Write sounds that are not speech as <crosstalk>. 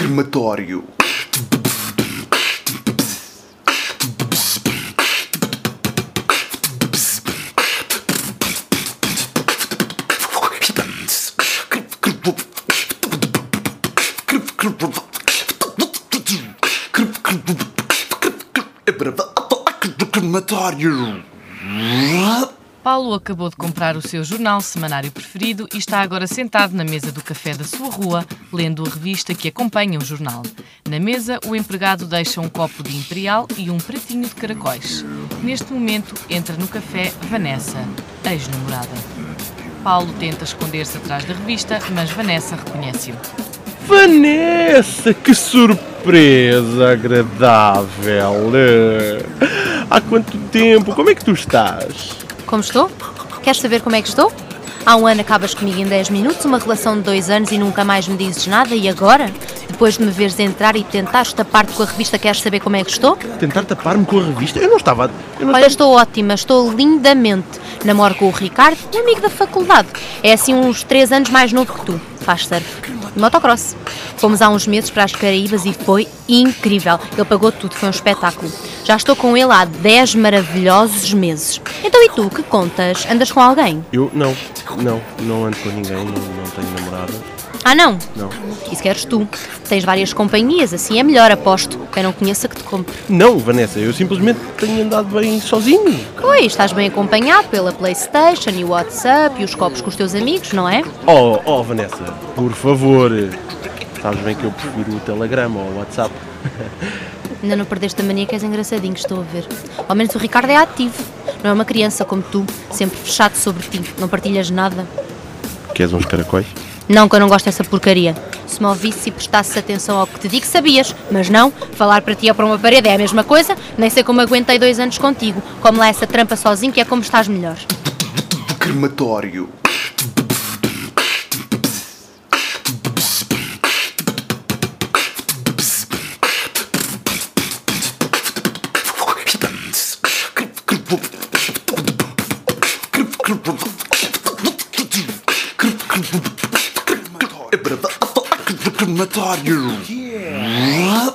Crematório. Crematório. Paulo acabou de comprar o seu jornal semanário preferido e está agora sentado na mesa do café da sua rua, lendo a revista que acompanha o jornal. Na mesa, o empregado deixa um copo de imperial e um pratinho de caracóis. Neste momento, entra no café Vanessa, ex-namorada. Paulo tenta esconder-se atrás da revista, mas Vanessa reconhece-o. Vanessa, que surpresa agradável! Há quanto tempo? Como é que tu estás? Como estou? Queres saber como é que estou? Há um ano acabas comigo em 10 minutos, uma relação de dois anos e nunca mais me dizes nada, e agora? Depois de me veres entrar e tentares tapar-te com a revista, queres saber como é que estou? Tentar tapar-me com a revista? Eu não estava. Eu não Olha, estava... estou ótima, estou lindamente. Namoro com o Ricardo, um amigo da faculdade. É assim uns 3 anos mais novo que tu. Faz surf. E motocross. Fomos há uns meses para as Caraíbas e foi incrível. Ele pagou tudo, foi um espetáculo. Já estou com ele há 10 maravilhosos meses. Então e tu, que contas? Andas com alguém? Eu não, não, não ando com ninguém, não, não tenho namorada. Ah, não? Não. Isso queres tu. Tens várias companhias, assim é melhor, aposto. Quem não conheça que te compre. Não, Vanessa, eu simplesmente tenho andado bem sozinho. Pois, estás bem acompanhado pela Playstation e o WhatsApp e os copos com os teus amigos, não é? Oh, oh, Vanessa, por favor. Sabes bem que eu prefiro o Telegram ou o WhatsApp. <laughs> Ainda não perdeste a mania que és engraçadinho, estou a ver. Ao menos o Ricardo é ativo. Não é uma criança como tu, sempre fechado sobre ti. Não partilhas nada. Queres uns caracóis? Não, que eu não gosto dessa porcaria. Se me ouvisse e prestasses atenção ao que te digo, sabias. Mas não, falar para ti ou para uma parede é a mesma coisa. Nem sei como aguentei dois anos contigo. Come lá essa trampa sozinho que é como estás melhor. Crematório. Yeah. a,